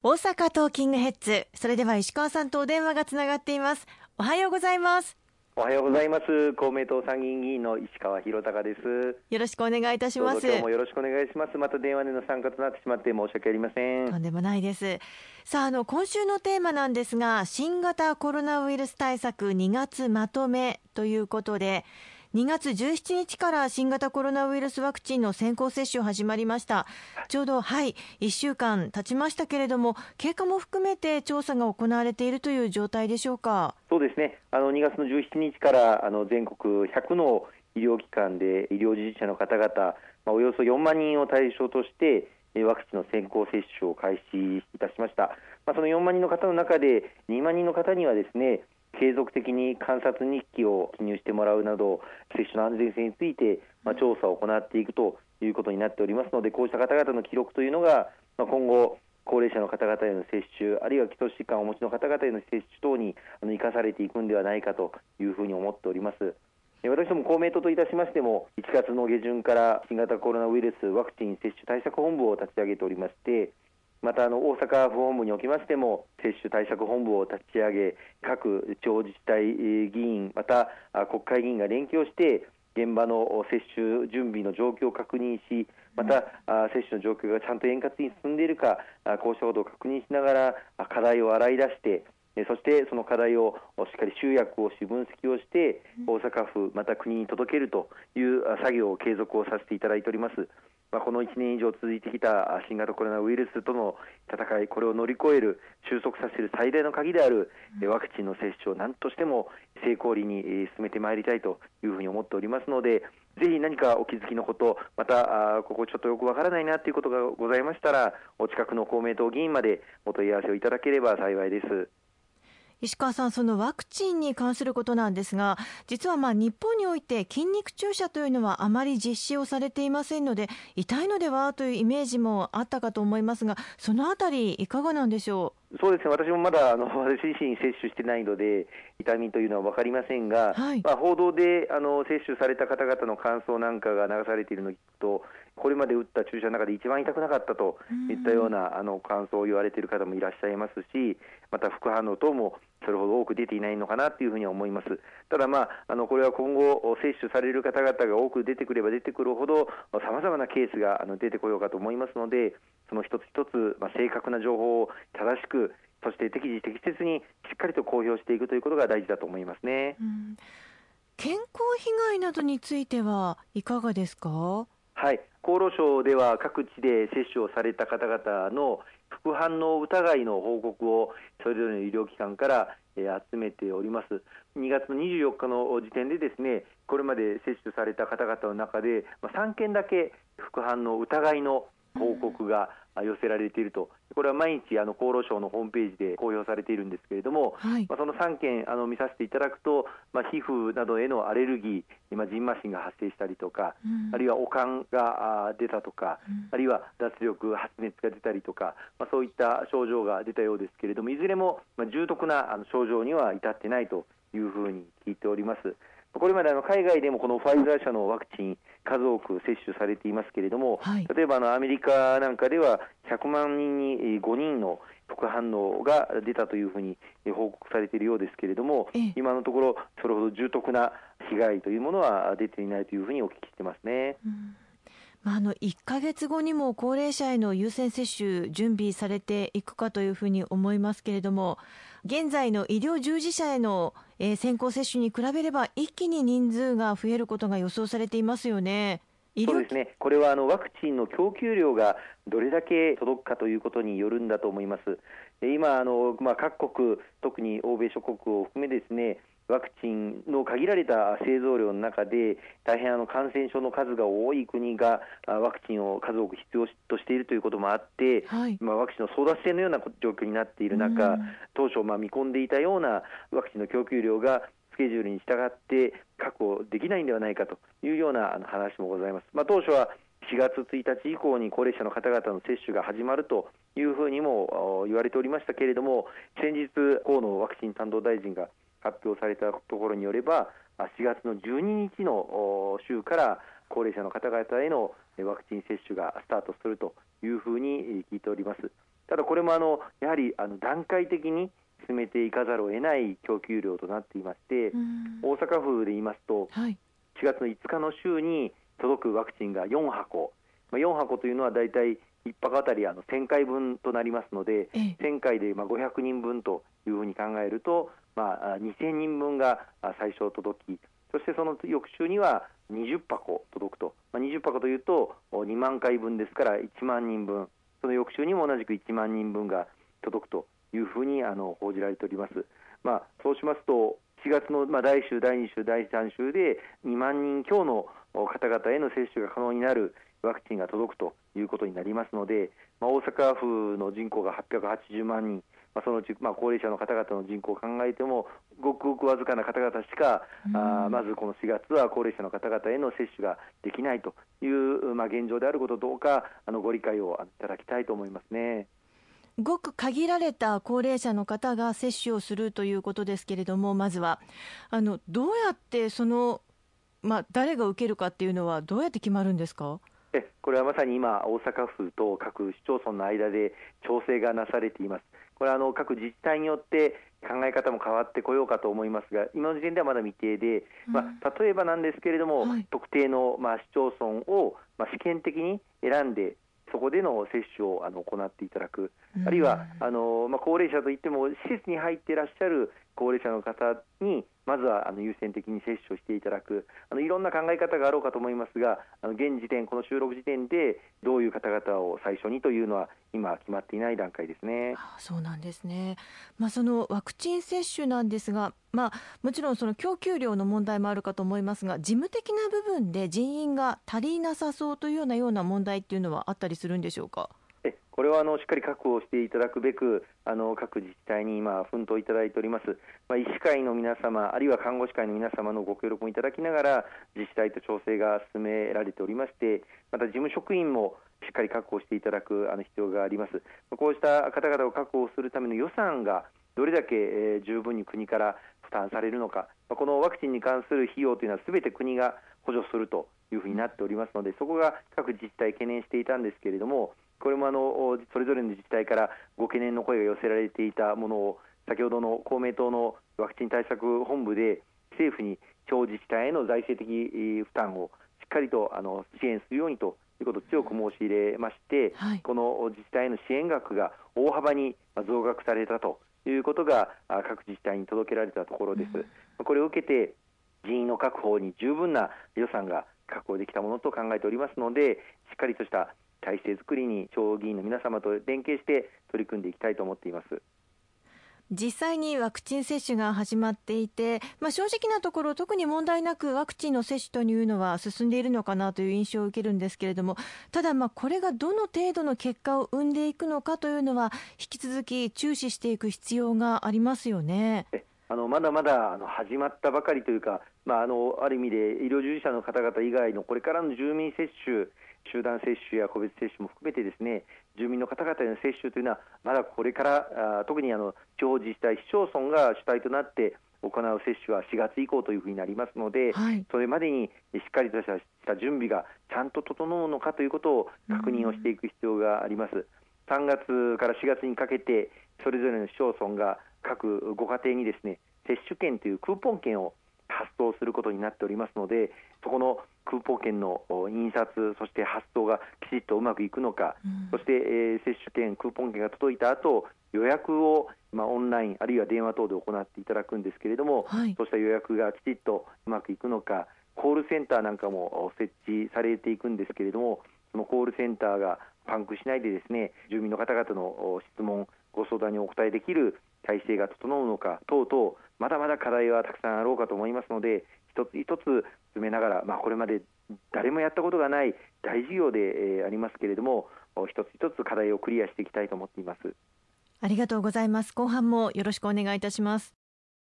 大阪トーキングヘッズ。それでは石川さんとお電話がつながっています。おはようございます。おはようございます。公明党参議院議員の石川博隆です。よろしくお願いいたします。今日もよろしくお願いします。また電話での参加となってしまって申し訳ありません。とんでもないです。さああの今週のテーマなんですが新型コロナウイルス対策2月まとめということで2月17日から新型コロナウイルスワクチンの先行接種始まりました。ちょうどはい1週間経ちましたけれども経過も含めて調査が行われているという状態でしょうか？そうですね。あの2月の17日からあの全国100の医療機関で医療従事者の方々、まあ、およそ4万人を対象としてワクチンの先行接種を開始いたしました、まあ、その4万人の方の中で2万人の方にはですね継続的に観察日記を記入してもらうなど接種の安全性について、まあ、調査を行っていくということになっておりますのでこうした方々の記録というのが、まあ、今後高齢者の方々への接種あるいは基礎疾患をお持ちの方々への接種等に生かされていくんではないかというふうに思っております。私ども公明党といたしましても1月の下旬から新型コロナウイルスワクチン接種対策本部を立ち上げておりましてまたあの大阪府本部におきましても接種対策本部を立ち上げ各地方自治体議員また国会議員が連携をして現場の接種準備の状況を確認しまた接種の状況がちゃんと円滑に進んでいるかこうしたことを確認しながら課題を洗い出してそしてその課題をしっかり集約をし分析をして大阪府また国に届けるという作業を継続をさせていただいております。まあ、この1年以上続いてきた新型コロナウイルスとの戦い、これを乗り越える、収束させる最大の鍵であるワクチンの接種を何としても成功裏に進めてまいりたいというふうに思っておりますので、ぜひ何かお気づきのこと、またここちょっとよくわからないなということがございましたら、お近くの公明党議員までお問い合わせをいただければ幸いです。石川さん、そのワクチンに関することなんですが、実はまあ日本において筋肉注射というのはあまり実施をされていませんので、痛いのではというイメージもあったかと思いますが、そのあたり、いかがなんでしょう？そうですね、私もまだあの私自身接種してないので、痛みというのは分かりませんが、はい、まあ、報道であの接種された方々の感想なんかが流されているのを聞くと、これまで打った注射の中で一番痛くなかったといったようなあの感想を言われている方もいらっしゃいますし、また副反応等もそれほど多く出ていないのかなというふうに思います。ただ、まあ、あのこれは今後、接種される方々が多く出てくれば出てくるほど、さまざまなケースがあの出てこようかと思いますので、その一つ一つ、まあ、正確な情報を正しく、そして適時適切にしっかりと公表していくということが大事だと思いますね。うん健康被害などについてはいかがですか？はい、厚労省では各地で接種をされた方々の副反応疑いの報告をそれぞれの医療機関から集めております。2月の24日の時点でですね、これまで接種された方々の中で3件だけ副反応疑いの報告が寄せられていると、これは毎日あの厚労省のホームページで公表されているんですけれども、はい、まあ、その3件あの見させていただくと、まあ、皮膚などへのアレルギー、今、じんましんが発生したりとか、うん、あるいは悪寒が出たとか、うん、あるいは脱力、発熱が出たりとか、まあ、そういった症状が出たようですけれども、いずれもま重篤なあの症状には至ってないというふうに聞いております。これまであの海外でもこのファイザー社のワクチン、数多く接種されていますけれども、はい、例えばあのアメリカなんかでは100万人に5人の副反応が出たというふうに報告されているようですけれども、今のところ、それほど重篤な被害というものは出ていないというふうにお聞きしてますね。うん。まあ、あの1か月後にも高齢者への優先接種準備されていくかというふうに思いますけれども現在の医療従事者への、えー、先行接種に比べれば一気に人数が増えることが予想されていますよね。そうですね、これはあのワクチンの供給量がどれだけ届くかということによるんだと思います。今あの、まあ、各国、特に欧米諸国を含めですねワクチンの限られた製造量の中で大変あの感染症の数が多い国がワクチンを数多く必要としているということもあって、はい、まあ、ワクチンの争奪戦のような状況になっている中、当初まあ見込んでいたようなワクチンの供給量がスケジュールに従って確保できないんではないかというような話もございます。まあ、当初は4月1日以降に高齢者の方々の接種が始まるというふうにも言われておりましたけれども先日河野ワクチン担当大臣が発表されたところによれば4月の12日の週から高齢者の方々へのワクチン接種がスタートするというふうに聞いております。ただこれもあのやはりあの段階的に進めていかざるを得ない供給量となっていまして、大阪府で言いますと、はい、4月の5日の週に届くワクチンが4箱、まあ、4箱というのは大体1泊あたりあの1000回分となりますので、ええ、1000回でまあ500人分というふうに考えると、まあ、2000人分が最初届き、そしてその翌週には20箱届くと、まあ、20箱というと2万回分ですから1万人分、その翌週にも同じく1万人分が届くというふうにあの報じられております。まあ、そうしますと4月の、まあ、第1週、第2週、第3週で2万人強の方々への接種が可能になるワクチンが届くということになりますので、まあ、大阪府の人口が880万人、まあ、そのうち、まあ、高齢者の方々の人口を考えても、ごくごくわずかな方々しか、あまずこの4月は高齢者の方々への接種ができないという、まあ、現状であることどうかあのご理解をいただきたいと思いますね。ごく限られた高齢者の方が接種をするということですけれども、まずはあのどうやってその、まあ、誰が受けるかっていうのは、どうやって決まるんですか？えこれはまさに今、大阪府と各市町村の間で調整がなされています。これはあの各自治体によって考え方も変わってこようかと思いますが、今の時点ではまだ未定で、まあ、例えばなんですけれども、はい、特定の、まあ、市町村を、まあ、試験的に選んで、そこでの接種をあの行っていただく、あるいはあの、まあ、高齢者といっても、施設に入っていらっしゃる高齢者の方にまずはあの優先的に接種をしていただくあのいろんな考え方があろうかと思いますがあの現時点、この収録時点でどういう方々を最初にというのは今決まっていない段階ですね。あそうなんですね、まあ、そのワクチン接種なんですが、まあ、もちろんその供給量の問題もあるかと思いますが事務的な部分で人員が足りなさそうというようなような問題っていうのはあったりするんでしょうか？これはあのしっかり確保していただくべく、あの各自治体に今、奮闘いただいております、まあ、医師会の皆様、あるいは看護師会の皆様のご協力もいただきながら、自治体と調整が進められておりまして、また事務職員もしっかり確保していただくあの必要があります。こうした方々を確保するための予算がどれだけ、え、十分に国から負担されるのか、このワクチンに関する費用というのはすべて国が補助するというふうになっておりますので、そこが各自治体懸念していたんですけれども、これもあのそれぞれの自治体からご懸念の声が寄せられていたものを先ほどの公明党のワクチン対策本部で政府に地方自治体への財政的負担をしっかりとあの支援するようにということを強く申し入れまして、はい、この自治体への支援額が大幅に増額されたということが各自治体に届けられたところです。うん、これを受けて人員の確保に十分な予算が確保できたものと考えておりますので、しっかりとした体制づくりに地方議員の皆様と連携して取り組んでいきたいと思っています。実際にワクチン接種が始まっていて、まあ、正直なところ特に問題なくワクチンの接種というのは進んでいるのかなという印象を受けるんですけれどもただ、まあこれがどの程度の結果を生んでいくのかというのは引き続き注視していく必要がありますよね。あのまだまだあの始まったばかりというか、まあ、あのある意味で医療従事者の方々以外のこれからの住民接種集団接種や個別接種も含めてですね住民の方々への接種というのはまだこれからあ特にあの地方自治体、市町村が主体となって行う接種は4月以降というふうになりますので、はい、それまでにしっかりとした準備がちゃんと整うのかということを確認をしていく必要があります。3月から4月にかけてそれぞれの市町村が各ご家庭にですね接種券というクーポン券を発送することになっておりますのでそこのクーポン券の印刷そして発送がきちっとうまくいくのか、うん、そして、えー、接種券クーポン券が届いた後予約を、まあ、オンラインあるいは電話等で行っていただくんですけれども、はい、そうした予約がきちっとうまくいくのかコールセンターなんかも設置されていくんですけれどもそのコールセンターがパンクしないでですね住民の方々の質問ご相談にお答えできる体制が整うのか等々まだまだ課題はたくさんあろうかと思いますので一つ一つ詰めながら、まあ、これまで誰もやったことがない大事業で、えー、ありますけれども一つ一つ課題をクリアしていきたいと思っています。ありがとうございます。後半もよろしくお願いいたします。